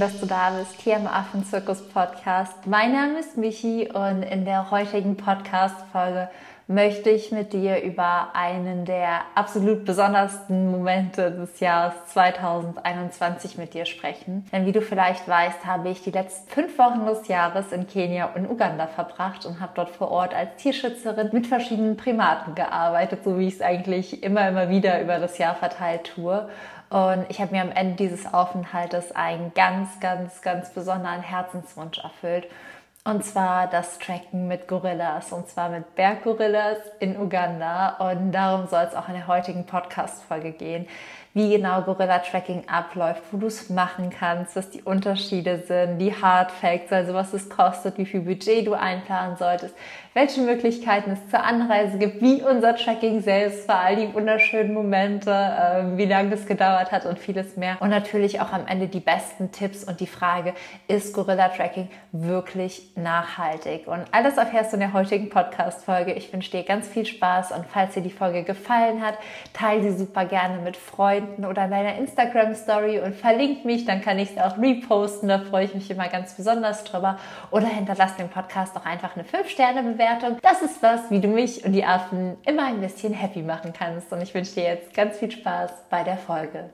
dass du da bist hier im Affenzirkus Podcast. Mein Name ist Michi und in der heutigen Podcast-Folge möchte ich mit dir über einen der absolut besondersten Momente des Jahres 2021 mit dir sprechen. Denn wie du vielleicht weißt, habe ich die letzten fünf Wochen des Jahres in Kenia und Uganda verbracht und habe dort vor Ort als Tierschützerin mit verschiedenen Primaten gearbeitet, so wie ich es eigentlich immer, immer wieder über das Jahr verteilt tue. Und ich habe mir am Ende dieses Aufenthaltes einen ganz, ganz, ganz besonderen Herzenswunsch erfüllt. Und zwar das Tracken mit Gorillas, und zwar mit Berggorillas in Uganda. Und darum soll es auch in der heutigen Podcast-Folge gehen wie genau Gorilla-Tracking abläuft, wo du es machen kannst, was die Unterschiede sind, die Hard Facts, also was es kostet, wie viel Budget du einplanen solltest, welche Möglichkeiten es zur Anreise gibt, wie unser Tracking selbst war, all die wunderschönen Momente, äh, wie lange das gedauert hat und vieles mehr. Und natürlich auch am Ende die besten Tipps und die Frage, ist Gorilla-Tracking wirklich nachhaltig? Und alles erfährst du in der heutigen Podcast-Folge. Ich wünsche dir ganz viel Spaß und falls dir die Folge gefallen hat, teile sie super gerne mit Freunden oder deiner Instagram-Story und verlink mich, dann kann ich es auch reposten, da freue ich mich immer ganz besonders drüber. Oder hinterlass dem Podcast auch einfach eine 5-Sterne-Bewertung. Das ist was, wie du mich und die Affen immer ein bisschen happy machen kannst. Und ich wünsche dir jetzt ganz viel Spaß bei der Folge.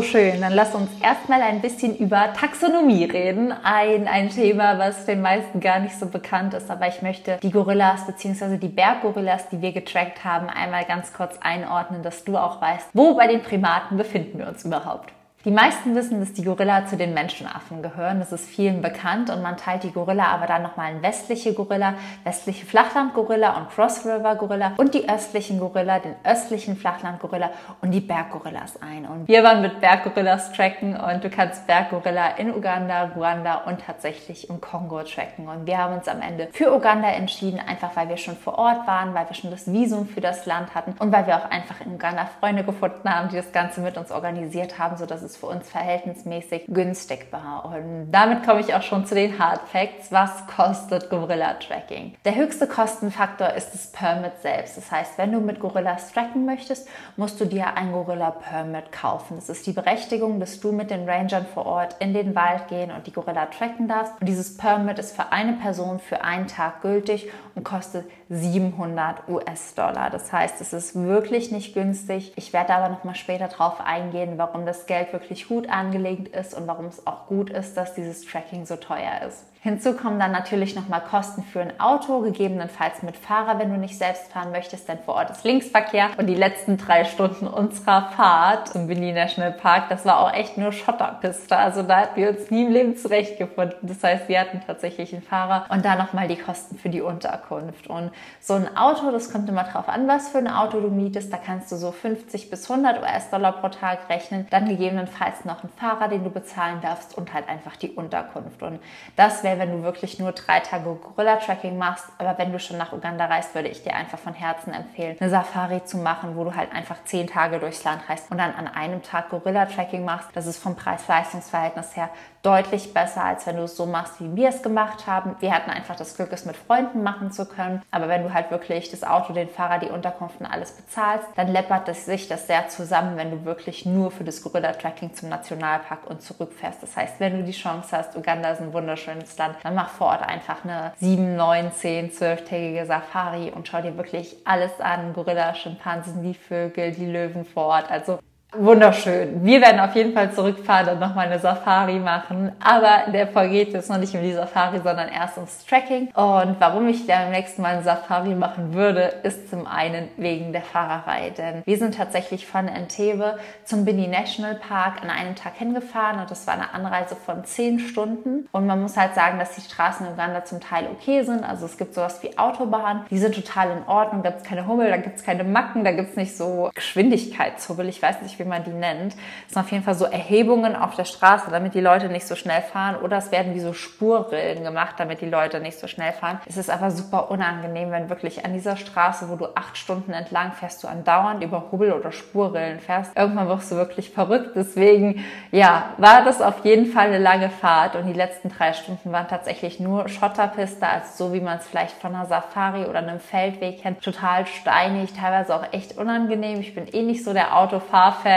So schön. Dann lass uns erstmal ein bisschen über Taxonomie reden. Ein, ein Thema, was den meisten gar nicht so bekannt ist. Aber ich möchte die Gorillas bzw. die Berggorillas, die wir getrackt haben, einmal ganz kurz einordnen, dass du auch weißt, wo bei den Primaten befinden wir uns überhaupt. Die meisten wissen, dass die Gorilla zu den Menschenaffen gehören. Das ist vielen bekannt und man teilt die Gorilla aber dann nochmal in westliche Gorilla, westliche Flachlandgorilla und Cross River Gorilla und die östlichen Gorilla, den östlichen Flachlandgorilla und die Berggorillas ein. Und wir waren mit Berggorillas tracken und du kannst Berggorilla in Uganda, Ruanda und tatsächlich im Kongo tracken. Und wir haben uns am Ende für Uganda entschieden, einfach weil wir schon vor Ort waren, weil wir schon das Visum für das Land hatten und weil wir auch einfach in Uganda Freunde gefunden haben, die das Ganze mit uns organisiert haben, sodass es es für uns verhältnismäßig günstig war. Und damit komme ich auch schon zu den Hard Facts. Was kostet Gorilla Tracking? Der höchste Kostenfaktor ist das Permit selbst. Das heißt, wenn du mit Gorillas tracken möchtest, musst du dir ein Gorilla Permit kaufen. Das ist die Berechtigung, dass du mit den Rangern vor Ort in den Wald gehen und die Gorilla tracken darfst. Und dieses Permit ist für eine Person für einen Tag gültig und kostet 700 US-Dollar. Das heißt, es ist wirklich nicht günstig. Ich werde aber noch mal später darauf eingehen, warum das Geld wirklich gut angelegt ist und warum es auch gut ist, dass dieses Tracking so teuer ist. Hinzu kommen dann natürlich nochmal Kosten für ein Auto, gegebenenfalls mit Fahrer, wenn du nicht selbst fahren möchtest, denn vor Ort ist Linksverkehr. Und die letzten drei Stunden unserer Fahrt zum Winnie National Park, das war auch echt nur Schotterpiste. Also da hatten wir uns nie im Leben zurechtgefunden. Das heißt, wir hatten tatsächlich einen Fahrer und dann nochmal die Kosten für die Unterkunft. Und so ein Auto, das kommt immer drauf an, was für ein Auto du mietest. Da kannst du so 50 bis 100 US-Dollar pro Tag rechnen. Dann gegebenenfalls noch einen Fahrer, den du bezahlen darfst und halt einfach die Unterkunft. Und das wäre wäre, wenn du wirklich nur drei Tage Gorilla-Tracking machst. Aber wenn du schon nach Uganda reist, würde ich dir einfach von Herzen empfehlen, eine Safari zu machen, wo du halt einfach zehn Tage durchs Land reist und dann an einem Tag Gorilla-Tracking machst. Das ist vom Preis-Leistungs-Verhältnis her deutlich besser, als wenn du es so machst, wie wir es gemacht haben. Wir hatten einfach das Glück, es mit Freunden machen zu können. Aber wenn du halt wirklich das Auto, den Fahrer, die Unterkunft und alles bezahlst, dann läppert es sich das sehr zusammen, wenn du wirklich nur für das Gorilla-Tracking zum Nationalpark und zurückfährst. Das heißt, wenn du die Chance hast, Uganda ist ein wunderschönes Land, dann mach vor Ort einfach eine 7, 9, 10, 12-tägige Safari und schau dir wirklich alles an. Gorilla, Schimpansen, die Vögel, die Löwen vor Ort. Also wunderschön. Wir werden auf jeden Fall zurückfahren und nochmal eine Safari machen. Aber in der Folge geht es noch nicht um die Safari, sondern erst ums Tracking. Und warum ich dann beim nächsten Mal eine Safari machen würde, ist zum einen wegen der Fahrerei. Denn wir sind tatsächlich von Entebbe zum Bini National Park an einem Tag hingefahren und das war eine Anreise von zehn Stunden. Und man muss halt sagen, dass die Straßen in Uganda zum Teil okay sind. Also es gibt sowas wie Autobahnen, die sind total in Ordnung. Da gibt es keine Hummel, da gibt es keine Macken, da gibt es nicht so Geschwindigkeitshubbel. Ich weiß nicht, wie man die nennt. Das sind auf jeden Fall so Erhebungen auf der Straße, damit die Leute nicht so schnell fahren. Oder es werden wie so Spurrillen gemacht, damit die Leute nicht so schnell fahren. Es ist aber super unangenehm, wenn wirklich an dieser Straße, wo du acht Stunden entlang fährst, du andauernd über Hubbel oder Spurrillen fährst. Irgendwann wirst du wirklich verrückt. Deswegen, ja, war das auf jeden Fall eine lange Fahrt. Und die letzten drei Stunden waren tatsächlich nur Schotterpiste, also so wie man es vielleicht von einer Safari oder einem Feldweg kennt. Total steinig, teilweise auch echt unangenehm. Ich bin eh nicht so der Autofahrfan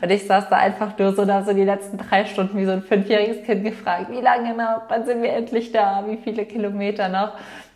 und ich saß da einfach nur so da so die letzten drei Stunden wie so ein fünfjähriges Kind gefragt, wie lange noch, wann sind wir endlich da, wie viele Kilometer noch.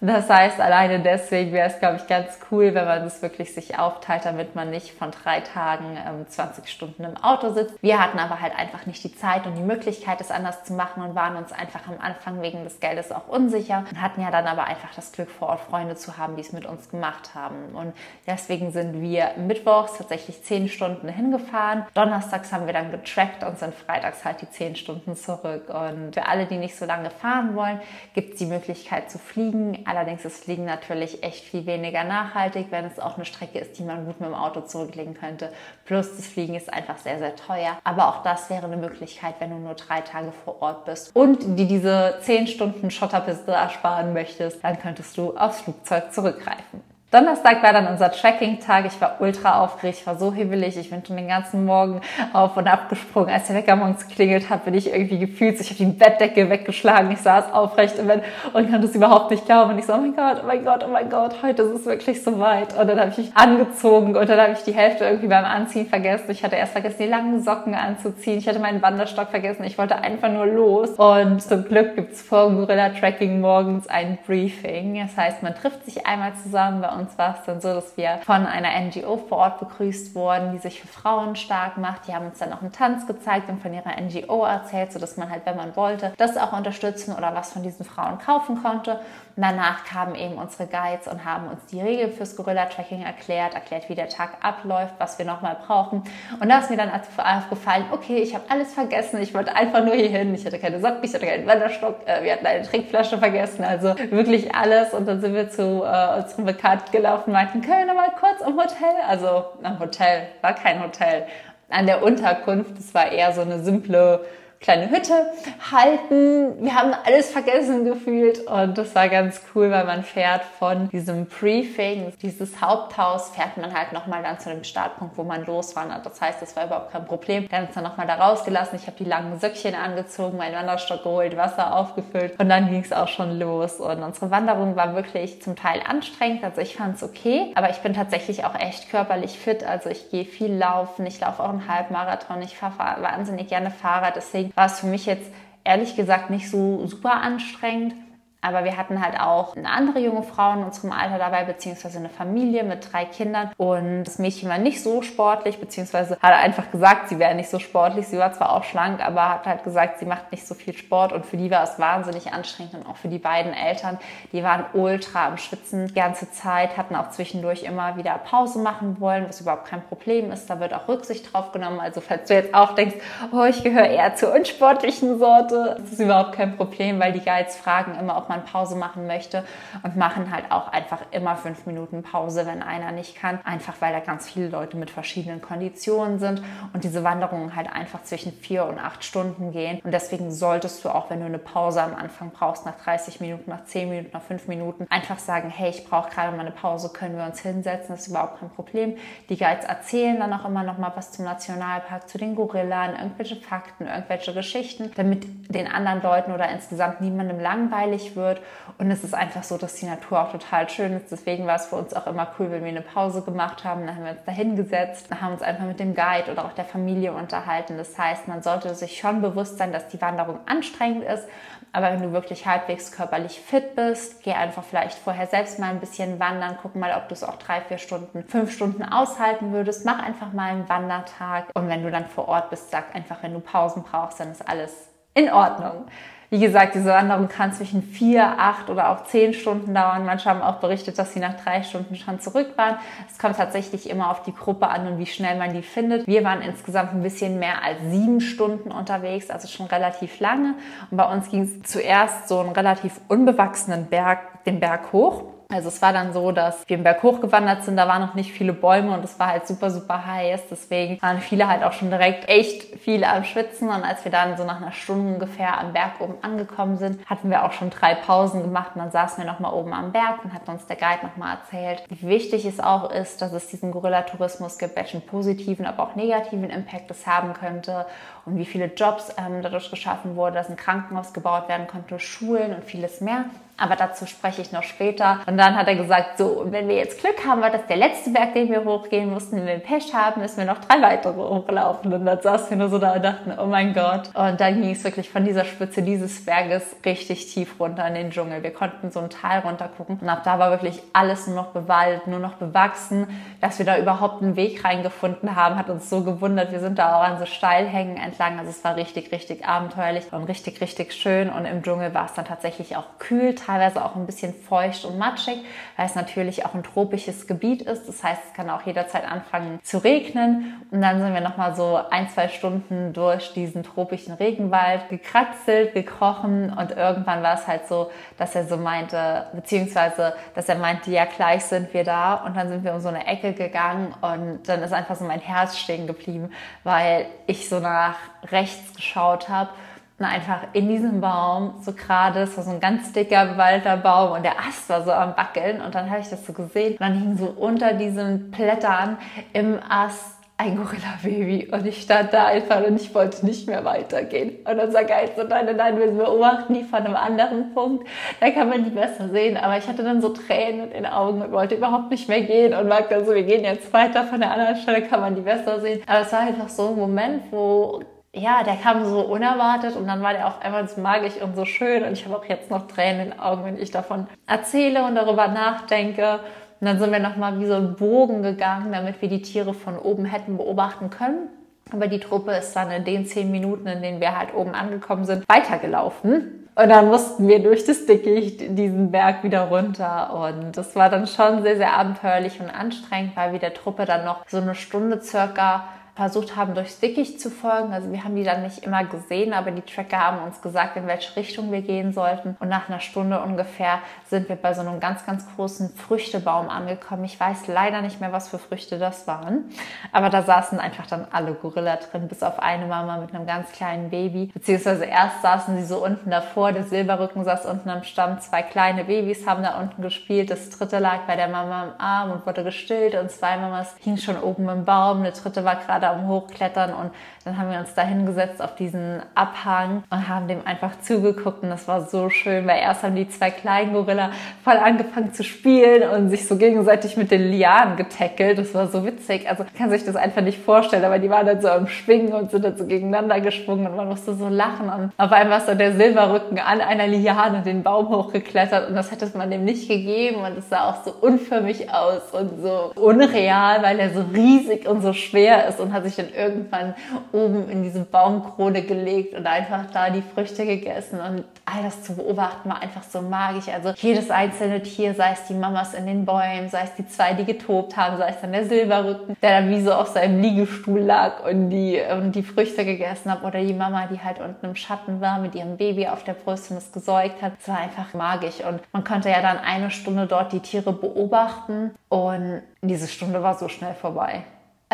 Das heißt, alleine deswegen wäre es, glaube ich, ganz cool, wenn man es wirklich sich aufteilt, damit man nicht von drei Tagen ähm, 20 Stunden im Auto sitzt. Wir hatten aber halt einfach nicht die Zeit und die Möglichkeit, es anders zu machen und waren uns einfach am Anfang wegen des Geldes auch unsicher und hatten ja dann aber einfach das Glück, vor Ort Freunde zu haben, die es mit uns gemacht haben. Und deswegen sind wir mittwochs tatsächlich 10 Stunden hingefahren. Donnerstags haben wir dann getrackt und sind freitags halt die 10 Stunden zurück. Und für alle, die nicht so lange fahren wollen, gibt es die Möglichkeit zu fliegen Allerdings ist Fliegen natürlich echt viel weniger nachhaltig, wenn es auch eine Strecke ist, die man gut mit dem Auto zurücklegen könnte. Plus das Fliegen ist einfach sehr, sehr teuer. Aber auch das wäre eine Möglichkeit, wenn du nur drei Tage vor Ort bist und die diese zehn Stunden Schotterpiste ersparen möchtest, dann könntest du aufs Flugzeug zurückgreifen. Donnerstag war dann unser Tracking-Tag. Ich war ultra aufgeregt, war so hibbelig. Ich bin schon den ganzen Morgen auf und ab gesprungen. Als der Wecker morgens geklingelt hat, bin ich irgendwie gefühlt, ich habe die Bettdecke weggeschlagen. Ich saß aufrecht im Bett und konnte es überhaupt nicht glauben. Und ich so, oh mein Gott, oh mein Gott, oh mein Gott, heute ist es wirklich so weit. Und dann habe ich mich angezogen und dann habe ich die Hälfte irgendwie beim Anziehen vergessen. Ich hatte erst vergessen, die langen Socken anzuziehen. Ich hatte meinen Wanderstock vergessen. Ich wollte einfach nur los. Und zum Glück gibt's vor Gorilla Tracking morgens ein Briefing. Das heißt, man trifft sich einmal zusammen bei uns uns war es dann so, dass wir von einer NGO vor Ort begrüßt wurden, die sich für Frauen stark macht. Die haben uns dann auch einen Tanz gezeigt und von ihrer NGO erzählt, sodass man halt, wenn man wollte, das auch unterstützen oder was von diesen Frauen kaufen konnte. Und danach kamen eben unsere Guides und haben uns die Regeln fürs Gorilla-Tracking erklärt, erklärt, wie der Tag abläuft, was wir nochmal brauchen. Und da ist mir dann aufgefallen, okay, ich habe alles vergessen, ich wollte einfach nur hier hin. Ich hatte keine Socken, ich hatte keinen Wanderstock, äh, wir hatten eine Trinkflasche vergessen, also wirklich alles. Und dann sind wir zu äh, unserem Bekannten gelaufen, meinten, können wir mal kurz am Hotel, also am Hotel, war kein Hotel, an der Unterkunft, das war eher so eine simple kleine Hütte halten. Wir haben alles vergessen gefühlt und das war ganz cool, weil man fährt von diesem Briefing, dieses Haupthaus, fährt man halt nochmal dann zu dem Startpunkt, wo man loswandert. Das heißt, das war überhaupt kein Problem. Wir haben uns dann nochmal da rausgelassen. Ich habe die langen Söckchen angezogen, meinen Wanderstock geholt, Wasser aufgefüllt und dann ging es auch schon los. Und unsere Wanderung war wirklich zum Teil anstrengend. Also ich fand es okay, aber ich bin tatsächlich auch echt körperlich fit. Also ich gehe viel laufen, ich laufe auch einen Halbmarathon, ich fahre wahnsinnig gerne Fahrrad. Deswegen war es für mich jetzt ehrlich gesagt nicht so super anstrengend. Aber wir hatten halt auch eine andere junge Frau in unserem Alter dabei, beziehungsweise eine Familie mit drei Kindern. Und das Mädchen war nicht so sportlich, beziehungsweise hat einfach gesagt, sie wäre nicht so sportlich. Sie war zwar auch schlank, aber hat halt gesagt, sie macht nicht so viel Sport. Und für die war es wahnsinnig anstrengend. Und auch für die beiden Eltern, die waren ultra am Schwitzen die ganze Zeit, hatten auch zwischendurch immer wieder Pause machen wollen, was überhaupt kein Problem ist. Da wird auch Rücksicht drauf genommen. Also falls du jetzt auch denkst, oh, ich gehöre eher zur unsportlichen Sorte, das ist überhaupt kein Problem, weil die Guides fragen immer, ob man man Pause machen möchte und machen halt auch einfach immer fünf Minuten Pause, wenn einer nicht kann. Einfach weil da ganz viele Leute mit verschiedenen Konditionen sind und diese Wanderungen halt einfach zwischen vier und acht Stunden gehen. Und deswegen solltest du auch, wenn du eine Pause am Anfang brauchst, nach 30 Minuten, nach 10 Minuten, nach 5 Minuten, einfach sagen, hey, ich brauche gerade mal eine Pause, können wir uns hinsetzen, das ist überhaupt kein Problem. Die Guides erzählen dann auch immer noch mal was zum Nationalpark, zu den Gorillas, irgendwelche Fakten, irgendwelche Geschichten, damit den anderen Leuten oder insgesamt niemandem langweilig wird wird. Und es ist einfach so, dass die Natur auch total schön ist. Deswegen war es für uns auch immer cool, wenn wir eine Pause gemacht haben. Dann haben wir uns da hingesetzt, haben uns einfach mit dem Guide oder auch der Familie unterhalten. Das heißt, man sollte sich schon bewusst sein, dass die Wanderung anstrengend ist. Aber wenn du wirklich halbwegs körperlich fit bist, geh einfach vielleicht vorher selbst mal ein bisschen wandern. Guck mal, ob du es auch drei, vier Stunden, fünf Stunden aushalten würdest. Mach einfach mal einen Wandertag. Und wenn du dann vor Ort bist, sag einfach, wenn du Pausen brauchst, dann ist alles in Ordnung. Wie gesagt, diese Wanderung kann zwischen vier, acht oder auch zehn Stunden dauern. Manche haben auch berichtet, dass sie nach drei Stunden schon zurück waren. Es kommt tatsächlich immer auf die Gruppe an und wie schnell man die findet. Wir waren insgesamt ein bisschen mehr als sieben Stunden unterwegs, also schon relativ lange. Und bei uns ging es zuerst so einen relativ unbewachsenen Berg, den Berg hoch Also es war dann so, dass wir im Berg hochgewandert sind, da waren noch nicht viele Bäume und es war halt super, super heiß. Deswegen waren viele halt auch schon direkt echt viele am Schwitzen. Und als wir dann so nach einer Stunde ungefähr am Berg oben angekommen sind, hatten wir auch schon drei Pausen gemacht und dann saßen wir nochmal oben am Berg und hat uns der Guide nochmal erzählt, wie wichtig es auch ist, dass es diesen Gorilla-Tourismus gibt, welchen positiven, aber auch negativen Impact es haben könnte und wie viele Jobs ähm, dadurch geschaffen wurde, dass ein Krankenhaus gebaut werden konnte, Schulen und vieles mehr. Aber dazu spreche ich noch später. Und dann hat er gesagt, so, wenn wir jetzt Glück haben, war das der letzte Berg, den wir hochgehen mussten. Wenn wir Pech haben, müssen wir noch drei weitere hochlaufen. Und dann saßen wir nur so da und dachten, oh mein Gott. Und dann ging es wirklich von dieser Spitze dieses Berges richtig tief runter in den Dschungel. Wir konnten so ein Tal runter gucken. Und ab da war wirklich alles nur noch bewaldet, nur noch bewachsen. Dass wir da überhaupt einen Weg reingefunden haben, hat uns so gewundert. Wir sind da auch an so Steilhängen entlang. Also es war richtig, richtig abenteuerlich und richtig, richtig schön. Und im Dschungel war es dann tatsächlich auch kühl teilweise auch ein bisschen feucht und matschig, weil es natürlich auch ein tropisches Gebiet ist. Das heißt, es kann auch jederzeit anfangen zu regnen. Und dann sind wir nochmal so ein, zwei Stunden durch diesen tropischen Regenwald gekratzelt, gekrochen und irgendwann war es halt so, dass er so meinte, beziehungsweise, dass er meinte, ja, gleich sind wir da. Und dann sind wir um so eine Ecke gegangen und dann ist einfach so mein Herz stehen geblieben, weil ich so nach rechts geschaut habe und einfach in diesem Baum so gerade, es war so ein ganz dicker bewaldeter Baum und der Ast war so am Wackeln und dann habe ich das so gesehen und dann hing so unter diesen Blättern im Ast ein Gorilla-Baby und ich stand da einfach und ich wollte nicht mehr weitergehen. Und dann sagt er so, nein, nein, wir beobachten die von einem anderen Punkt, da kann man die besser sehen. Aber ich hatte dann so Tränen in den Augen und wollte überhaupt nicht mehr gehen und war dann so, wir gehen jetzt weiter, von der anderen Stelle kann man die besser sehen. Aber es war einfach so ein Moment, wo ja, der kam so unerwartet und dann war der auf einmal so magisch und so schön und ich habe auch jetzt noch Tränen in den Augen, wenn ich davon erzähle und darüber nachdenke. Und dann sind wir nochmal wie so einen Bogen gegangen, damit wir die Tiere von oben hätten beobachten können. Aber die Truppe ist dann in den zehn Minuten, in denen wir halt oben angekommen sind, weitergelaufen. Und dann mussten wir durch das Dickicht diesen Berg wieder runter. Und das war dann schon sehr, sehr abenteuerlich und anstrengend, weil wir der Truppe dann noch so eine Stunde circa versucht haben, durchs Dickicht zu folgen. Also wir haben die dann nicht immer gesehen, aber die Tracker haben uns gesagt, in welche Richtung wir gehen sollten. Und nach einer Stunde ungefähr sind wir bei so einem ganz, ganz großen Früchtebaum angekommen. Ich weiß leider nicht mehr, was für Früchte das waren. Aber da saßen einfach dann alle Gorilla drin, bis auf eine Mama mit einem ganz kleinen Baby. Beziehungsweise erst saßen sie so unten davor, der Silberrücken saß unten am Stamm, zwei kleine Babys haben da unten gespielt. Das dritte lag bei der Mama im Arm und wurde gestillt und zwei Mamas hingen schon oben im Baum. Eine dritte war gerade gerade am Hochklettern und dann haben wir uns da hingesetzt auf diesen Abhang und haben dem einfach zugeguckt und das war so schön, weil erst haben die zwei kleinen Gorilla voll angefangen zu spielen und sich so gegenseitig mit den Lianen getackelt. Das war so witzig. Also kann sich das einfach nicht vorstellen, aber die waren dann so am Schwingen und sind dann so gegeneinander geschwungen und man musste so lachen und auf einmal ist so der Silberrücken an einer Liane den Baum hochgeklettert und das hätte man dem nicht gegeben und es sah auch so unförmig aus und so unreal, weil er so riesig und so schwer ist und hat sich dann irgendwann oben in diese Baumkrone gelegt und einfach da die Früchte gegessen und all das zu beobachten war einfach so magisch. Also jedes einzelne Tier, sei es die Mamas in den Bäumen, sei es die zwei, die getobt haben, sei es dann der Silberrücken, der dann wie so auf seinem Liegestuhl lag und die, und die Früchte gegessen hat oder die Mama, die halt unten im Schatten war mit ihrem Baby auf der Brust und es gesäugt hat. Es war einfach magisch und man konnte ja dann eine Stunde dort die Tiere beobachten und diese Stunde war so schnell vorbei.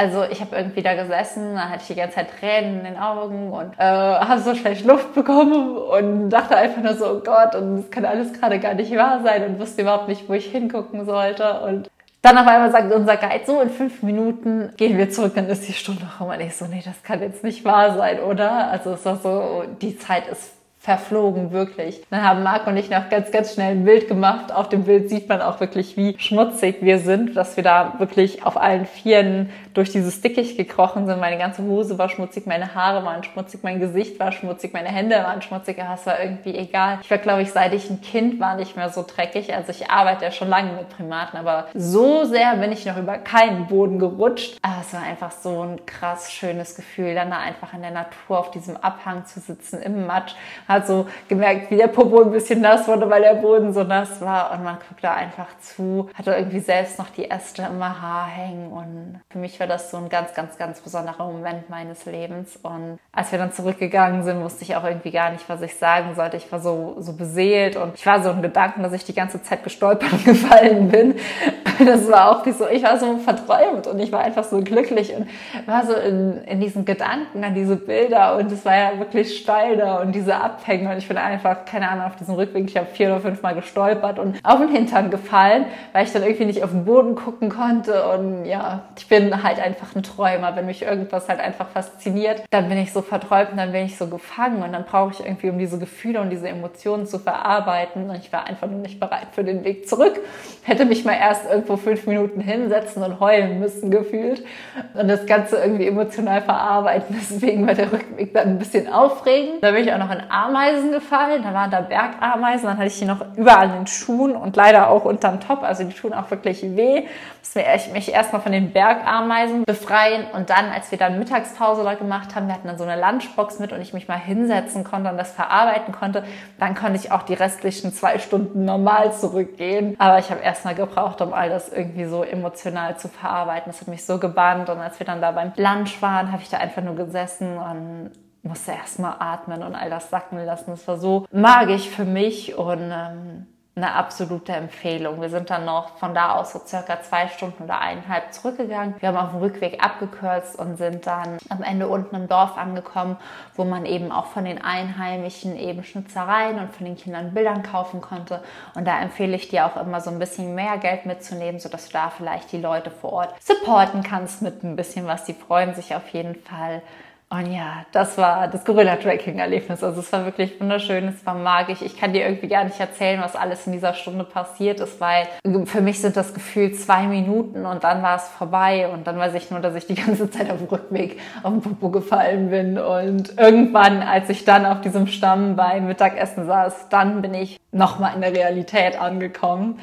Also ich habe irgendwie da gesessen, da hatte ich die ganze Zeit Tränen in den Augen und äh, habe so schlecht Luft bekommen und dachte einfach nur so, oh Gott, und das kann alles gerade gar nicht wahr sein und wusste überhaupt nicht, wo ich hingucken sollte. Und dann auf einmal sagt unser Guide, so in fünf Minuten gehen wir zurück, dann ist die Stunde rum. Und ich so, nee, das kann jetzt nicht wahr sein, oder? Also es war so, die Zeit ist verflogen, wirklich. Dann haben Marc und ich noch ganz, ganz schnell ein Bild gemacht. Auf dem Bild sieht man auch wirklich, wie schmutzig wir sind, dass wir da wirklich auf allen Vieren durch dieses Dickicht gekrochen sind. Meine ganze Hose war schmutzig, meine Haare waren schmutzig, mein Gesicht war schmutzig, meine Hände waren schmutzig. Es war irgendwie egal. Ich war, glaube ich, seit ich ein Kind war, nicht mehr so dreckig. Also ich arbeite ja schon lange mit Primaten, aber so sehr bin ich noch über keinen Boden gerutscht. Aber es war einfach so ein krass schönes Gefühl, dann da einfach in der Natur auf diesem Abhang zu sitzen, im Matsch hat so gemerkt, wie der Popo ein bisschen nass wurde, weil der Boden so nass war und man guckt da einfach zu, hatte irgendwie selbst noch die Äste immer Haar hängen und für mich war das so ein ganz, ganz, ganz besonderer Moment meines Lebens und als wir dann zurückgegangen sind, wusste ich auch irgendwie gar nicht, was ich sagen sollte. Ich war so, so beseelt und ich war so im Gedanken, dass ich die ganze Zeit gestolpert und gefallen bin. Das war auch wie so, ich war so verträumt und ich war einfach so glücklich und war so in, in diesen Gedanken an diese Bilder und es war ja wirklich steil da und diese Abhänge und ich bin einfach, keine Ahnung, auf diesem Rückweg, ich habe vier oder fünf Mal gestolpert und auf den Hintern gefallen, weil ich dann irgendwie nicht auf den Boden gucken konnte und ja, ich bin halt einfach ein Träumer. Wenn mich irgendwas halt einfach fasziniert, dann bin ich so verträumt und dann bin ich so gefangen und dann brauche ich irgendwie, um diese Gefühle und diese Emotionen zu verarbeiten und ich war einfach nur nicht bereit für den Weg zurück. Hätte mich mal erst irgendwo fünf Minuten hinsetzen und heulen müssen gefühlt und das Ganze irgendwie emotional verarbeiten. Deswegen war der Rückweg dann ein bisschen aufregend. Da bin ich auch noch in Ameisen gefallen. Da waren da Bergameisen. Dann hatte ich die noch überall in den Schuhen und leider auch unterm Top. Also die tun auch wirklich weh. Musste mich erstmal von den Bergameisen befreien und dann, als wir dann Mittagspause da gemacht haben, wir hatten dann so eine Lunchbox mit und ich mich mal hinsetzen konnte und das verarbeiten konnte, dann konnte ich auch die restlichen zwei Stunden normal zurückgehen. Aber ich habe erstmal gebraucht, um all das irgendwie so emotional zu verarbeiten. Das hat mich so gebannt und als wir dann da beim Lunch waren, habe ich da einfach nur gesessen und musste erstmal atmen und all das sacken lassen. Das war so magisch für mich und ähm, eine absolute Empfehlung. Wir sind dann noch von da aus so circa zwei Stunden oder eineinhalb zurückgegangen. Wir haben auf dem Rückweg abgekürzt und sind dann am Ende unten im Dorf angekommen, wo man eben auch von den Einheimischen eben Schnitzereien und von den Kindern Bildern kaufen konnte. Und da empfehle ich dir auch immer so ein bisschen mehr Geld mitzunehmen, sodass du da vielleicht die Leute vor Ort supporten kannst mit ein bisschen was. Die freuen sich auf jeden Fall. Und ja, das war das Gorilla-Tracking-Erlebnis. Also es war wirklich wunderschön, es war magisch. Ich kann dir irgendwie gar nicht erzählen, was alles in dieser Stunde passiert ist, weil für mich sind das Gefühl zwei Minuten und dann war es vorbei. Und dann weiß ich nur, dass ich die ganze Zeit auf dem Rückweg auf den Popo gefallen bin. Und irgendwann, als ich dann auf diesem Stamm beim Mittagessen saß, dann bin ich nochmal in der Realität angekommen.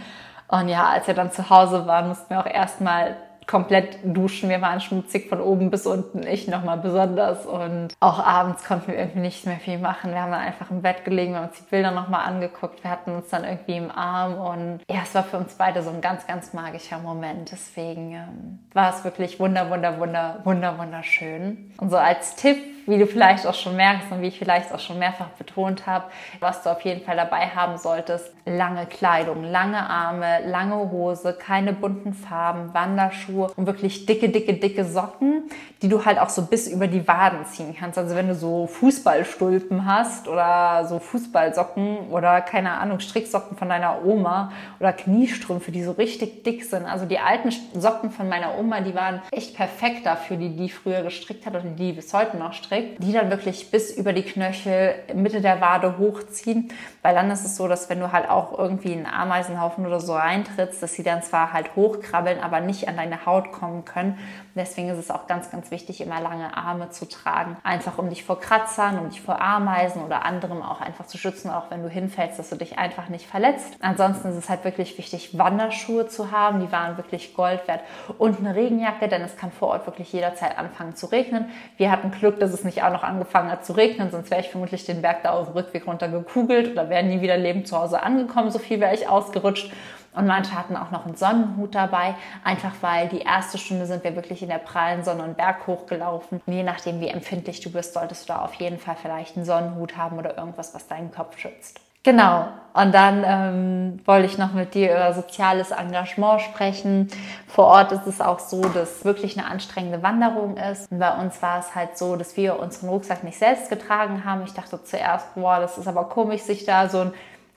Und ja, als wir dann zu Hause waren, mussten wir auch erstmal komplett duschen. Wir waren schmutzig von oben bis unten, ich nochmal besonders. Und auch abends konnten wir irgendwie nicht mehr viel machen. Wir haben dann einfach im Bett gelegen, wir haben uns die Bilder nochmal angeguckt. Wir hatten uns dann irgendwie im Arm und ja, es war für uns beide so ein ganz, ganz magischer Moment. Deswegen ähm, war es wirklich wunder, wunder, wunder, wunder, wunderschön. Und so als Tipp, wie du vielleicht auch schon merkst und wie ich vielleicht auch schon mehrfach betont habe, was du auf jeden Fall dabei haben solltest, lange Kleidung, lange Arme, lange Hose, keine bunten Farben, Wanderschuhe und wirklich dicke, dicke, dicke Socken, die du halt auch so bis über die Waden ziehen kannst. Also wenn du so Fußballstulpen hast oder so Fußballsocken oder keine Ahnung, Stricksocken von deiner Oma oder Kniestrümpfe, die so richtig dick sind. Also die alten Socken von meiner Oma, die waren echt perfekt dafür, die die früher gestrickt hat oder die bis heute noch strickt trägt, die dann wirklich bis über die Knöchel Mitte der Wade hochziehen, weil dann ist es so, dass wenn du halt auch irgendwie einen Ameisenhaufen oder so reintrittst, dass sie dann zwar halt hochkrabbeln, aber nicht an deine Haut kommen können. Deswegen ist es auch ganz, ganz wichtig, immer lange Arme zu tragen, einfach um dich vor Kratzern, um dich vor Ameisen oder anderem auch einfach zu schützen, auch wenn du hinfällst, dass du dich einfach nicht verletzt. Ansonsten ist es halt wirklich wichtig, Wanderschuhe zu haben, die waren wirklich Gold wert und eine Regenjacke, denn es kann vor Ort wirklich jederzeit anfangen zu regnen. Wir hatten Glück, dass es nicht auch noch angefangen hat zu regnen, sonst wäre ich vermutlich den Berg da auf dem Rückweg runter gekugelt oder wäre nie wieder lebend zu Hause angekommen, so viel wäre ich ausgerutscht. Und manche hatten auch noch einen Sonnenhut dabei, einfach weil die erste Stunde sind wir wirklich in der prallen Sonne einen Berg hochgelaufen. Und je nachdem, wie empfindlich du bist, solltest du da auf jeden Fall vielleicht einen Sonnenhut haben oder irgendwas, was deinen Kopf schützt. Genau. Und dann ähm, wollte ich noch mit dir über soziales Engagement sprechen. Vor Ort ist es auch so, dass wirklich eine anstrengende Wanderung ist. Und bei uns war es halt so, dass wir unseren Rucksack nicht selbst getragen haben. Ich dachte zuerst, boah, das ist aber komisch, sich da so ein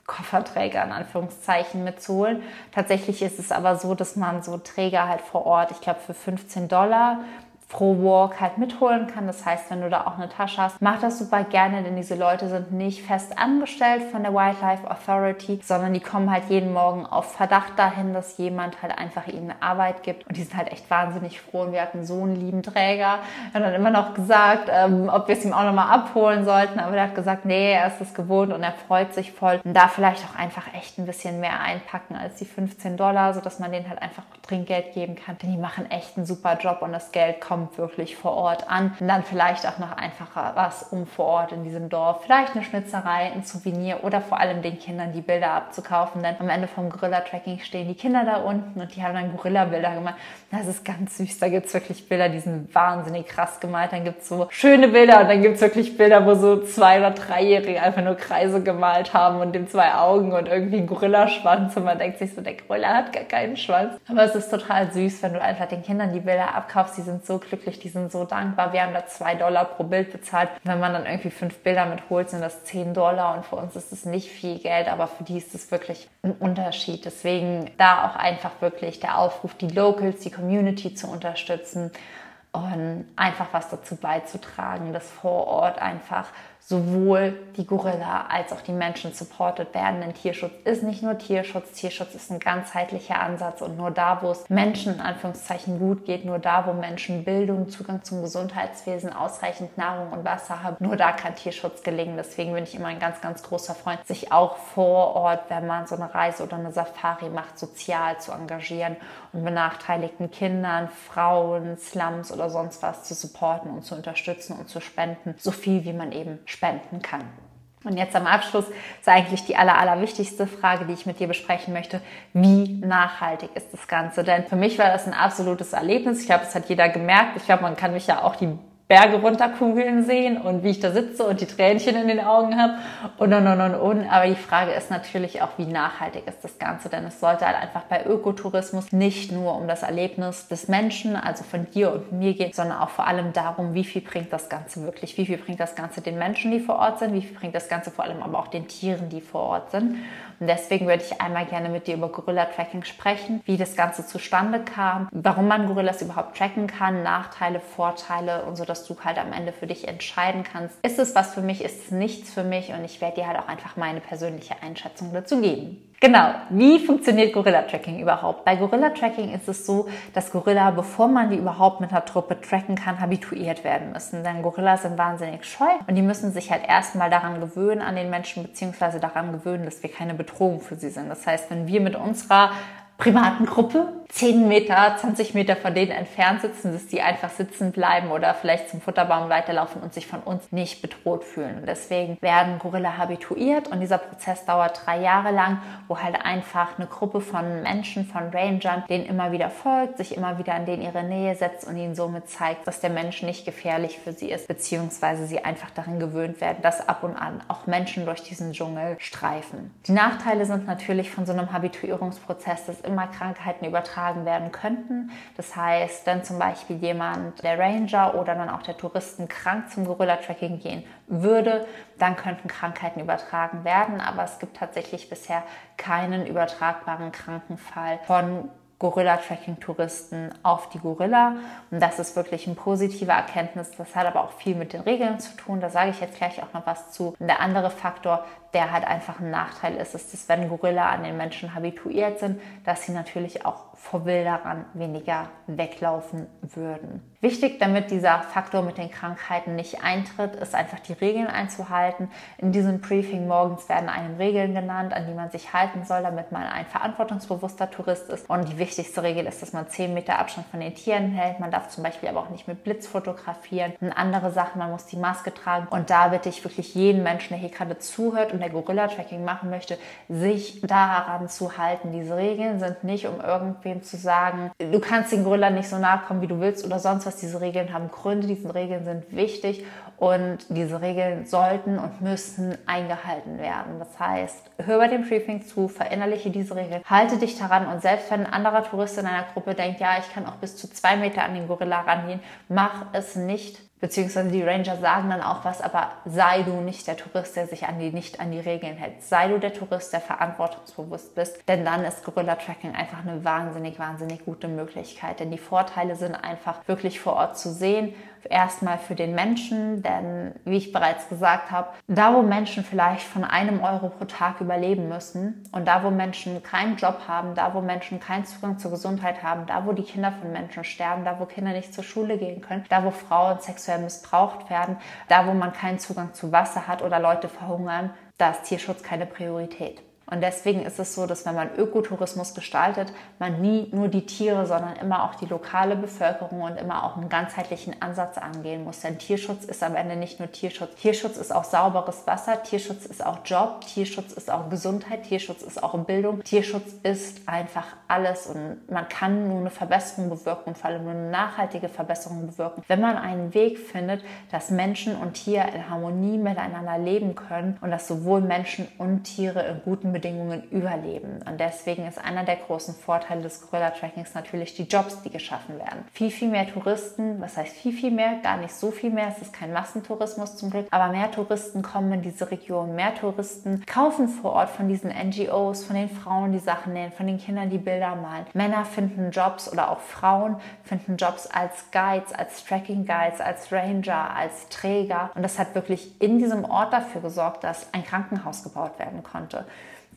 Kofferträger in Anführungszeichen mitzuholen. Tatsächlich ist es aber so, dass man so Träger halt vor Ort, ich glaube für 15 Dollar pro Walk halt mitholen kann. Das heißt, wenn du da auch eine Tasche hast, mach das super gerne, denn diese Leute sind nicht fest angestellt von der Wildlife Authority, sondern die kommen halt jeden Morgen auf Verdacht dahin, dass jemand halt einfach ihnen Arbeit gibt. Und die sind halt echt wahnsinnig froh. Und wir hatten so einen lieben Träger. Er hat dann immer noch gesagt, ähm, ob wir es ihm auch nochmal abholen sollten. Aber er hat gesagt, nee, er ist es gewohnt und er freut sich voll. Und da vielleicht auch einfach echt ein bisschen mehr einpacken als die 15 Dollar, sodass man denen halt einfach Trinkgeld geben kann. Denn die machen echt einen super Job und das Geld kommt kommt wirklich vor Ort an. Und dann vielleicht auch noch einfacher was, um vor Ort in diesem Dorf vielleicht eine Schnitzerei, ein Souvenir oder vor allem den Kindern die Bilder abzukaufen. Denn am Ende vom Gorilla-Tracking stehen die Kinder da unten und die haben dann Gorilla-Bilder gemacht. Das ist ganz süß. Da gibt es wirklich Bilder, die sind wahnsinnig krass gemalt. Dann gibt es so schöne Bilder und dann gibt es wirklich Bilder, wo so zwei- oder dreijährige einfach nur Kreise gemalt haben und dem zwei Augen und irgendwie ein Gorillaschwanz. Und man denkt sich so, der Gorilla hat gar keinen Schwanz. Aber es ist total süß, wenn du einfach den Kindern die Bilder abkaufst. Die sind so glücklich, die sind so dankbar. Wir haben da zwei Dollar pro Bild bezahlt. Wenn man dann irgendwie fünf Bilder mitholt, sind das zehn Dollar. Und für uns ist es nicht viel Geld, aber für die ist es wirklich ein Unterschied. Deswegen da auch einfach wirklich der Aufruf, die Locals, die Community zu unterstützen und einfach was dazu beizutragen, dass vor Ort einfach sowohl die Gorilla als auch die Menschen supported werden. Denn Tierschutz ist nicht nur Tierschutz, Tierschutz ist ein ganzheitlicher Ansatz und nur da, wo es Menschen in Anführungszeichen gut geht, nur da, wo Menschen Bildung, Zugang zum Gesundheitswesen, ausreichend Nahrung und Wasser haben, nur da kann Tierschutz gelingen. Deswegen bin ich immer ein ganz, ganz großer Freund, sich auch vor Ort, wenn man so eine Reise oder eine Safari macht, sozial zu engagieren und benachteiligten Kindern, Frauen, Slums oder sonst was zu supporten und zu unterstützen und zu spenden, so viel wie man eben spenden kann. Und jetzt am Abschluss ist eigentlich die aller, allerwichtigste Frage, die ich mit dir besprechen möchte. Wie nachhaltig ist das Ganze? Denn für mich war das ein absolutes Erlebnis. Ich glaube, das hat jeder gemerkt. Ich glaube, man kann mich ja auch die Berge runterkugeln sehen und wie ich da sitze und die Tränchen in den Augen habe und und und und und. Aber die Frage ist natürlich auch, wie nachhaltig ist das Ganze? Denn es sollte halt einfach bei Ökotourismus nicht nur um das Erlebnis des Menschen, also von dir und mir gehen, sondern auch vor allem darum, wie viel bringt das Ganze wirklich? Wie viel bringt das Ganze den Menschen, die vor Ort sind? Wie viel bringt das Ganze vor allem aber auch den Tieren, die vor Ort sind? Und deswegen würde ich einmal gerne mit dir über Gorilla-Tracking sprechen, wie das Ganze zustande kam, warum man Gorillas überhaupt tracken kann, Nachteile, Vorteile und so, dass du halt am Ende für dich entscheiden kannst, ist es was für mich, ist es nichts für mich und ich werde dir halt auch einfach meine persönliche Einschätzung dazu geben. Genau, wie funktioniert Gorilla-Tracking überhaupt? Bei Gorilla-Tracking ist es so, dass Gorilla, bevor man die überhaupt mit einer Truppe tracken kann, habituiert werden müssen. Denn Gorillas sind wahnsinnig scheu und die müssen sich halt erstmal daran gewöhnen an den Menschen, beziehungsweise daran gewöhnen, dass wir keine Bedrohung für sie sind. Das heißt, wenn wir mit unserer privaten Gruppe 10 Meter, 20 Meter von denen entfernt sitzen, dass die einfach sitzen bleiben oder vielleicht zum Futterbaum weiterlaufen und sich von uns nicht bedroht fühlen. Und deswegen werden Gorilla habituiert und dieser Prozess dauert drei Jahre lang, wo halt einfach eine Gruppe von Menschen, von Rangern, denen immer wieder folgt, sich immer wieder in denen ihre Nähe setzt und ihnen somit zeigt, dass der Mensch nicht gefährlich für sie ist, beziehungsweise sie einfach daran gewöhnt werden, dass ab und an auch Menschen durch diesen Dschungel streifen. Die Nachteile sind natürlich von so einem Habituierungsprozess, dass immer Krankheiten übertragen übertragen werden könnten. Das heißt, wenn zum Beispiel jemand, der Ranger oder dann auch der Touristen krank zum Gorilla-Tracking gehen würde, dann könnten Krankheiten übertragen werden. Aber es gibt tatsächlich bisher keinen übertragbaren Krankenfall von Gorilla-Tracking-Touristen auf die Gorilla. Und das ist wirklich eine positive Erkenntnis. Das hat aber auch viel mit den Regeln zu tun. Da sage ich jetzt gleich auch noch was zu. Und der andere Faktor, der halt einfach ein Nachteil ist, ist, dass wenn Gorilla an den Menschen habituiert sind, dass sie natürlich auch vor Wilderern weniger weglaufen würden. Wichtig, damit dieser Faktor mit den Krankheiten nicht eintritt, ist einfach die Regeln einzuhalten. In diesem Briefing morgens werden einem Regeln genannt, an die man sich halten soll, damit man ein verantwortungsbewusster Tourist ist. Und die wichtigste Regel ist, dass man 10 Meter Abstand von den Tieren hält. Man darf zum Beispiel aber auch nicht mit Blitz fotografieren. Und andere Sachen, man muss die Maske tragen. Und da bitte ich wirklich jeden Menschen, der hier gerade zuhört und der Gorilla-Tracking machen möchte, sich daran zu halten. Diese Regeln sind nicht, um irgendwem zu sagen, du kannst den Gorilla nicht so nahe kommen, wie du willst oder sonst was. Diese Regeln haben Gründe, diese Regeln sind wichtig und diese Regeln sollten und müssen eingehalten werden. Das heißt, hör bei dem Briefing zu, verinnerliche diese Regeln, halte dich daran und selbst wenn ein anderer Tourist in einer Gruppe denkt, ja, ich kann auch bis zu zwei Meter an den Gorilla rangehen, mach es nicht Beziehungsweise die Ranger sagen dann auch was, aber sei du nicht der Tourist, der sich an die, nicht an die Regeln hält. Sei du der Tourist, der verantwortungsbewusst bist, denn dann ist Gorilla Tracking einfach eine wahnsinnig, wahnsinnig gute Möglichkeit. Denn die Vorteile sind einfach wirklich vor Ort zu sehen erstmal für den Menschen, denn wie ich bereits gesagt habe, da wo Menschen vielleicht von einem Euro pro Tag überleben müssen und da wo Menschen keinen Job haben, da wo Menschen keinen Zugang zur Gesundheit haben, da wo die Kinder von Menschen sterben, da wo Kinder nicht zur Schule gehen können, da wo Frauen sexuell missbraucht werden, da wo man keinen Zugang zu Wasser hat oder Leute verhungern, da ist Tierschutz keine Priorität. Und deswegen ist es so, dass wenn man Ökotourismus gestaltet, man nie nur die Tiere, sondern immer auch die lokale Bevölkerung und immer auch einen ganzheitlichen Ansatz angehen muss. Denn Tierschutz ist am Ende nicht nur Tierschutz. Tierschutz ist auch sauberes Wasser, Tierschutz ist auch Job, Tierschutz ist auch Gesundheit, Tierschutz ist auch Bildung. Tierschutz ist einfach alles und man kann nur eine Verbesserung bewirken und vor allem nur eine nachhaltige Verbesserung bewirken, wenn man einen Weg findet, dass Menschen und Tier in Harmonie miteinander leben können und dass sowohl Menschen und Tiere in guten Bedingungen überleben. Und deswegen ist einer der großen Vorteile des Gorilla-Trackings natürlich die Jobs, die geschaffen werden. Viel, viel mehr Touristen, was heißt viel, viel mehr? Gar nicht so viel mehr. Es ist kein Massentourismus zum Glück, aber mehr Touristen kommen in diese Region. Mehr Touristen kaufen vor Ort von diesen NGOs, von den Frauen, die Sachen nähen, von den Kindern, die Bilder malen. Männer finden Jobs oder auch Frauen finden Jobs als Guides, als Tracking Guides, als Ranger, als Träger. Und das hat wirklich in diesem Ort dafür gesorgt, dass ein Krankenhaus gebaut werden konnte.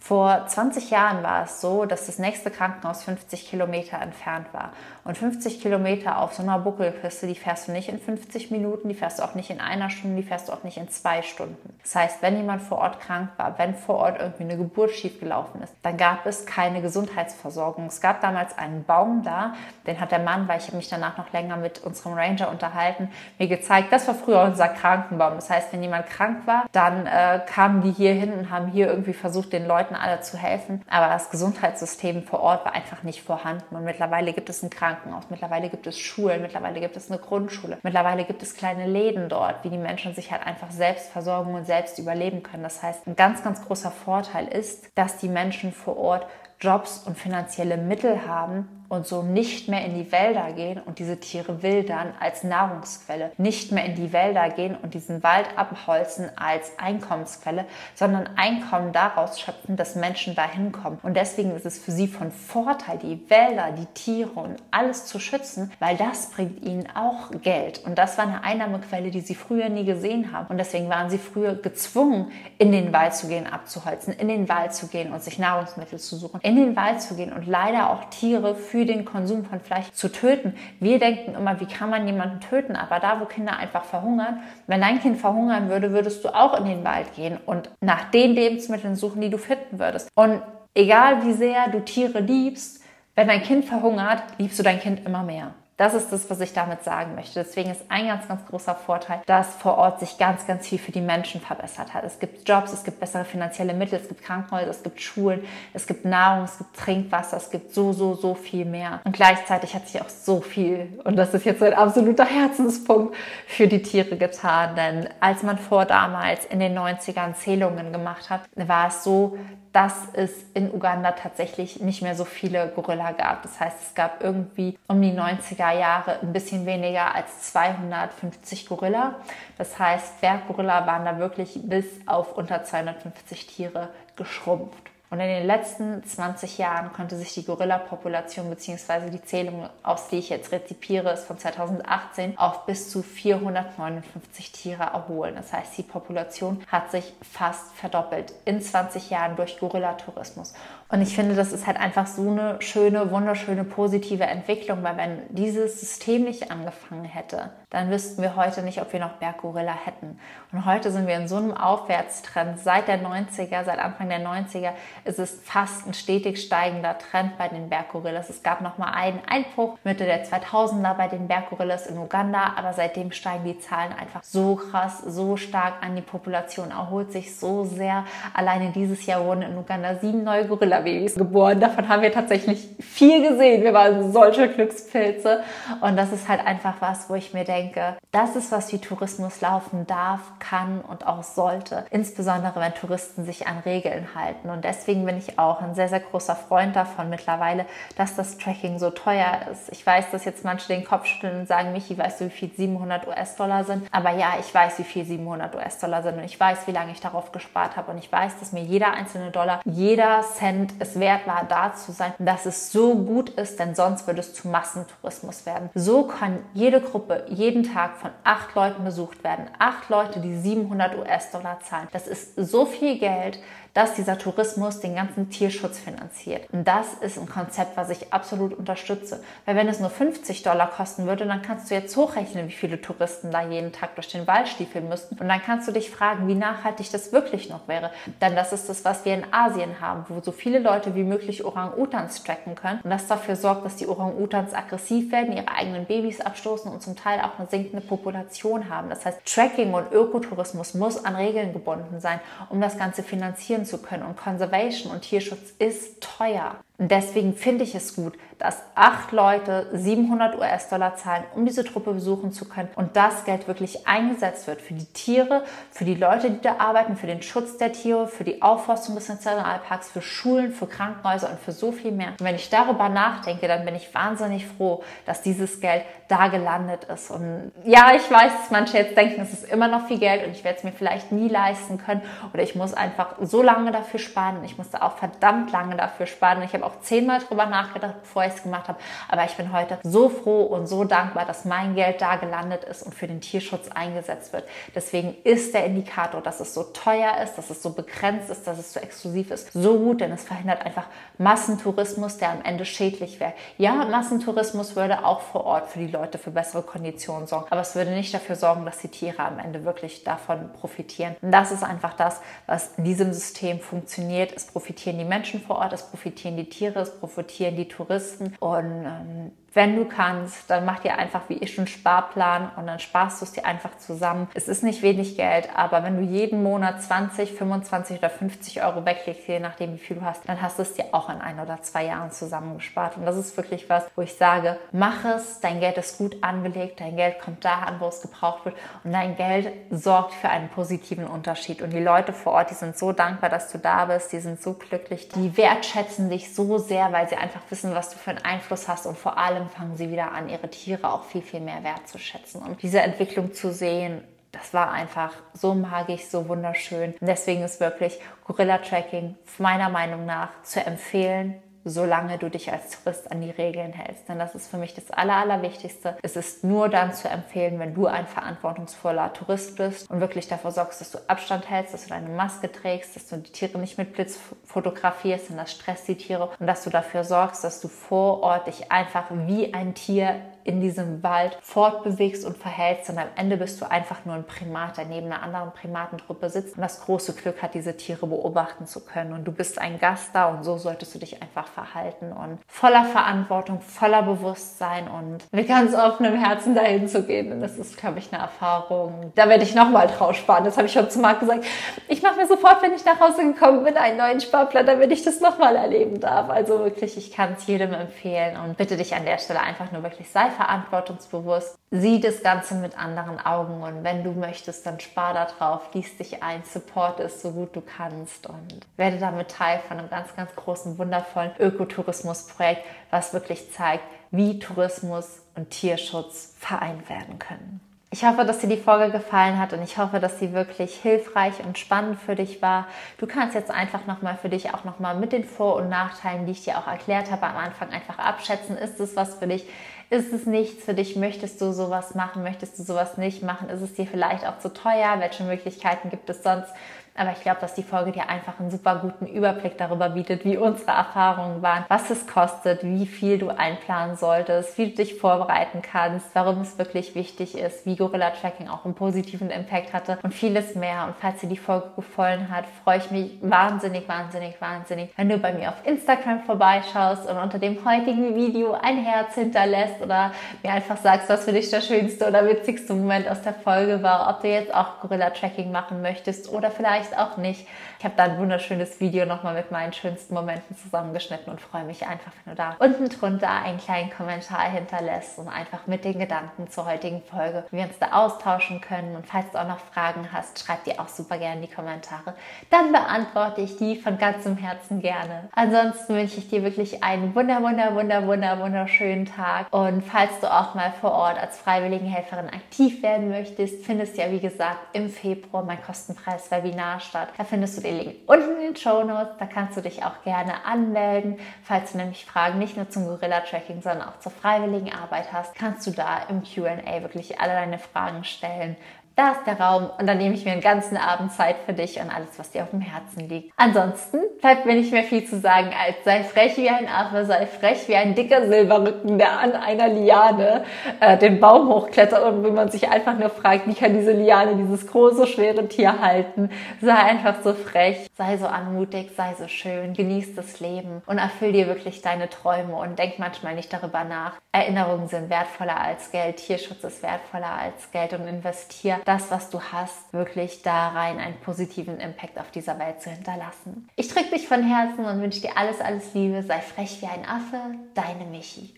Vor 20 Jahren war es so, dass das nächste Krankenhaus 50 Kilometer entfernt war. Und 50 Kilometer auf so einer Buckelpiste, die fährst du nicht in 50 Minuten, die fährst du auch nicht in einer Stunde, die fährst du auch nicht in zwei Stunden. Das heißt, wenn jemand vor Ort krank war, wenn vor Ort irgendwie eine Geburt schiefgelaufen ist, dann gab es keine Gesundheitsversorgung. Es gab damals einen Baum da, den hat der Mann, weil ich mich danach noch länger mit unserem Ranger unterhalten, mir gezeigt, das war früher unser Krankenbaum. Das heißt, wenn jemand krank war, dann äh, kamen die hier hin und haben hier irgendwie versucht, den Leuten alle zu helfen. Aber das Gesundheitssystem vor Ort war einfach nicht vorhanden. Und mittlerweile gibt es Krankenhaus Krankenhaus, mittlerweile gibt es Schulen, mittlerweile gibt es eine Grundschule, mittlerweile gibt es kleine Läden dort, wie die Menschen sich halt einfach selbst versorgen und selbst überleben können. Das heißt, ein ganz, ganz großer Vorteil ist, dass die Menschen vor Ort Jobs und finanzielle Mittel haben, und so nicht mehr in die Wälder gehen und diese Tiere wildern als Nahrungsquelle, nicht mehr in die Wälder gehen und diesen Wald abholzen als Einkommensquelle, sondern Einkommen daraus schöpfen, dass Menschen dahin kommen. Und deswegen ist es für sie von Vorteil, die Wälder, die Tiere und alles zu schützen, weil das bringt ihnen auch Geld. Und das war eine Einnahmequelle, die sie früher nie gesehen haben. Und deswegen waren sie früher gezwungen, in den Wald zu gehen, abzuholzen, in den Wald zu gehen und sich Nahrungsmittel zu suchen, in den Wald zu gehen und leider auch Tiere für für den Konsum von Fleisch zu töten. Wir denken immer, wie kann man jemanden töten? Aber da, wo Kinder einfach verhungern, wenn dein Kind verhungern würde, würdest du auch in den Wald gehen und nach den Lebensmitteln suchen, die du finden würdest. Und egal wie sehr du Tiere liebst, wenn dein Kind verhungert, liebst du dein Kind immer mehr. Das ist das, was ich damit sagen möchte. Deswegen ist ein ganz, ganz großer Vorteil, dass vor Ort sich ganz, ganz viel für die Menschen verbessert hat. Es gibt Jobs, es gibt bessere finanzielle Mittel, es gibt Krankenhäuser, es gibt Schulen, es gibt Nahrung, es gibt Trinkwasser, es gibt so, so, so viel mehr. Und gleichzeitig hat sich auch so viel, und das ist jetzt ein absoluter Herzenspunkt, für die Tiere getan. Denn als man vor damals in den 90ern Zählungen gemacht hat, war es so, dass es in Uganda tatsächlich nicht mehr so viele Gorilla gab. Das heißt, es gab irgendwie um die 90er Jahre ein bisschen weniger als 250 Gorilla. Das heißt, Berggorilla waren da wirklich bis auf unter 250 Tiere geschrumpft. Und in den letzten 20 Jahren konnte sich die Gorilla-Population bzw. die Zählung, aus die ich jetzt rezipiere, ist von 2018 auf bis zu 459 Tiere erholen. Das heißt, die Population hat sich fast verdoppelt in 20 Jahren durch Gorilla-Tourismus. Und ich finde, das ist halt einfach so eine schöne, wunderschöne, positive Entwicklung, weil wenn dieses System nicht angefangen hätte, dann wüssten wir heute nicht, ob wir noch Berggorilla hätten. Und heute sind wir in so einem Aufwärtstrend. Seit der 90er, seit Anfang der 90er ist es fast ein stetig steigender Trend bei den Berggorillas. Es gab noch mal einen Einbruch Mitte der 2000er bei den Berggorillas in Uganda, aber seitdem steigen die Zahlen einfach so krass, so stark an. Die Population erholt sich so sehr. Alleine dieses Jahr wurden in Uganda sieben neue Gorillas Gorilla-Babys geboren. Davon haben wir tatsächlich viel gesehen. Wir waren solche Glückspilze. Und das ist halt einfach was, wo ich mir denke, das ist was wie Tourismus laufen darf, kann und auch sollte. Insbesondere wenn Touristen sich an Regeln halten. Und deswegen bin ich auch ein sehr, sehr großer Freund davon mittlerweile, dass das Tracking so teuer ist. Ich weiß, dass jetzt manche den Kopf schütteln und sagen, Michi, weißt du, wie viel 700 US-Dollar sind? Aber ja, ich weiß, wie viel 700 US-Dollar sind und ich weiß, wie lange ich darauf gespart habe und ich weiß, dass mir jeder einzelne Dollar, jeder Cent Prozent es wert war, da zu sein, dass es so gut ist, denn sonst würde es zu Massentourismus werden. So kann jede Gruppe jeden Tag von acht Leuten besucht werden. Acht Leute, die 700 US-Dollar zahlen. Das ist so viel Geld, dass dieser Tourismus den ganzen Tierschutz finanziert. Und das ist ein Konzept, was ich absolut unterstütze. Weil wenn es nur 50 Dollar kosten würde, dann kannst du jetzt hochrechnen, wie viele Touristen da jeden Tag durch den Wald stiefeln müssten. Und dann kannst du dich fragen, wie nachhaltig das wirklich noch wäre. Denn das ist das, was wir in Asien haben, wo so viele Leute wie möglich Orang-Utans tracken können. Und das dafür sorgt, dass die Orang-Utans aggressiv werden, ihre eigenen Babys abstoßen und zum Teil auch eine sinkende Population haben. Das heißt, Tracking und Ökotourismus muss an Regeln gebunden sein, um das Ganze finanzieren zu können. Und Conservation und Tierschutz ist teuer. Deswegen finde ich es gut, dass acht Leute 700 US-Dollar zahlen, um diese Truppe besuchen zu können und das Geld wirklich eingesetzt wird für die Tiere, für die Leute, die da arbeiten, für den Schutz der Tiere, für die Aufforstung des Nationalparks, für Schulen, für Krankenhäuser und für so viel mehr. Und wenn ich darüber nachdenke, dann bin ich wahnsinnig froh, dass dieses Geld da gelandet ist. Und ja, ich weiß, dass manche jetzt denken, es ist immer noch viel Geld und ich werde es mir vielleicht nie leisten können oder ich muss einfach so lange dafür sparen und ich musste auch verdammt lange dafür sparen. Ich habe habe auch zehnmal drüber nachgedacht, bevor ich es gemacht habe. Aber ich bin heute so froh und so dankbar, dass mein Geld da gelandet ist und für den Tierschutz eingesetzt wird. Deswegen ist der Indikator, dass es so teuer ist, dass es so begrenzt ist, dass es so exklusiv ist, so gut, denn es verhindert einfach Massentourismus, der am Ende schädlich wäre. Ja, Massentourismus würde auch vor Ort für die Leute für bessere Konditionen sorgen, aber es würde nicht dafür sorgen, dass die Tiere am Ende wirklich davon profitieren. Und das ist einfach das, was in diesem System funktioniert. Es profitieren die Menschen vor Ort, es profitieren die Tiere, es profitieren die Touristen und ähm, wenn du kannst, dann mach dir einfach wie ich einen Sparplan und dann sparst du es dir einfach zusammen. Es ist nicht wenig Geld, aber wenn du jeden Monat 20, 25 oder 50 Euro weglegst, je nachdem wie viel du hast, dann hast du es dir auch in ein oder zwei Jahren zusammengespart. Und das ist wirklich was, wo ich sage, mach es, dein Geld ist gut angelegt, dein Geld kommt da an, wo es gebraucht wird und dein Geld sorgt für einen positiven Unterschied. Und die Leute vor Ort, die sind so dankbar, dass du da bist, die sind so glücklich, die wertschätzen dich so sehr, weil sie einfach wissen, was du für einen Einfluss hast und vor allem fangen sie wieder an, ihre Tiere auch viel, viel mehr wertzuschätzen. Und diese Entwicklung zu sehen, das war einfach so magisch, so wunderschön. Und deswegen ist wirklich Gorilla Tracking meiner Meinung nach zu empfehlen solange du dich als Tourist an die Regeln hältst. Denn das ist für mich das Aller, Allerwichtigste. Es ist nur dann zu empfehlen, wenn du ein verantwortungsvoller Tourist bist und wirklich dafür sorgst, dass du Abstand hältst, dass du deine Maske trägst, dass du die Tiere nicht mit Blitz fotografierst, denn das stresst die Tiere und dass du dafür sorgst, dass du vor Ort dich einfach wie ein Tier in diesem Wald fortbewegst und verhältst und am Ende bist du einfach nur ein Primat, der neben einer anderen Primatengruppe sitzt und das große Glück hat, diese Tiere beobachten zu können. Und du bist ein Gast da und so solltest du dich einfach verhalten und voller Verantwortung, voller Bewusstsein und mit ganz offenem Herzen dahin zu gehen. Und das ist, glaube ich, eine Erfahrung. Da werde ich nochmal drauf sparen. Das habe ich schon zu Marc gesagt. Ich mache mir sofort, wenn ich nach Hause gekommen bin, einen neuen Sparplan, damit ich das nochmal erleben darf. Also wirklich, ich kann es jedem empfehlen und bitte dich an der Stelle einfach nur wirklich sei verantwortungsbewusst, sieh das Ganze mit anderen Augen und wenn du möchtest, dann spar da drauf, lies dich ein, support es so gut du kannst und werde damit Teil von einem ganz, ganz großen, wundervollen Ökotourismusprojekt, was wirklich zeigt, wie Tourismus und Tierschutz vereint werden können. Ich hoffe, dass dir die Folge gefallen hat und ich hoffe, dass sie wirklich hilfreich und spannend für dich war. Du kannst jetzt einfach nochmal für dich auch nochmal mit den Vor- und Nachteilen, die ich dir auch erklärt habe, am Anfang einfach abschätzen. Ist es was für dich? Ist es nichts für dich? Möchtest du sowas machen? Möchtest du sowas nicht machen? Ist es dir vielleicht auch zu teuer? Welche Möglichkeiten gibt es sonst? Aber ich glaube, dass die Folge dir einfach einen super guten Überblick darüber bietet, wie unsere Erfahrungen waren, was es kostet, wie viel du einplanen solltest, wie du dich vorbereiten kannst, warum es wirklich wichtig ist, wie Gorilla Tracking auch einen positiven Impact hatte und vieles mehr. Und falls dir die Folge gefallen hat, freue ich mich wahnsinnig, wahnsinnig, wahnsinnig, wenn du bei mir auf Instagram vorbeischaust und unter dem heutigen Video ein Herz hinterlässt oder mir einfach sagst, was für dich der schönste oder witzigste Moment aus der Folge war, ob du jetzt auch Gorilla Tracking machen möchtest oder vielleicht vielleicht auch nicht. Ich habe da ein wunderschönes Video nochmal mit meinen schönsten Momenten zusammengeschnitten und freue mich einfach, wenn du da unten drunter einen kleinen Kommentar hinterlässt und einfach mit den Gedanken zur heutigen Folge, wie wir uns da austauschen können. Und falls du auch noch Fragen hast, schreib dir auch super gerne in die Kommentare. Dann beantworte ich die von ganzem Herzen gerne. Ansonsten wünsche ich dir wirklich einen wunder, wunder, wunder, wunder, wunderschönen Tag. Und falls du auch mal vor Ort als Freiwilligenhelferin aktiv werden möchtest, findest du ja wie gesagt im Februar mein kostenfreies Webinar statt. Da findest du den Link unten in den Show Notes. Da kannst du dich auch gerne anmelden. Falls du nämlich Fragen nicht nur zum Gorilla-Tracking, sondern auch zur freiwilligen Arbeit hast, kannst du da im QA wirklich alle deine Fragen stellen Da ist der Raum und dann nehme ich mir einen ganzen Abend Zeit für dich und alles, was dir auf dem Herzen liegt. Ansonsten bleibt mir nicht mehr viel zu sagen als sei frech wie ein Affe, sei frech wie ein dicker Silberrücken, der an einer Liane äh, den Baum hochklettert und wenn man sich einfach nur fragt, wie kann diese Liane dieses große, schwere Tier halten, sei einfach so frech, sei so anmutig, sei so schön, genieß das Leben und erfüll dir wirklich deine Träume und denk manchmal nicht darüber nach. Erinnerungen sind wertvoller als Geld, Tierschutz ist wertvoller als Geld und investier das, was du hast, wirklich da rein, einen positiven Impact auf dieser Welt zu hinterlassen. Ich drücke dich von Herzen und wünsche dir alles, alles Liebe. Sei frech wie ein Affe, deine Michi.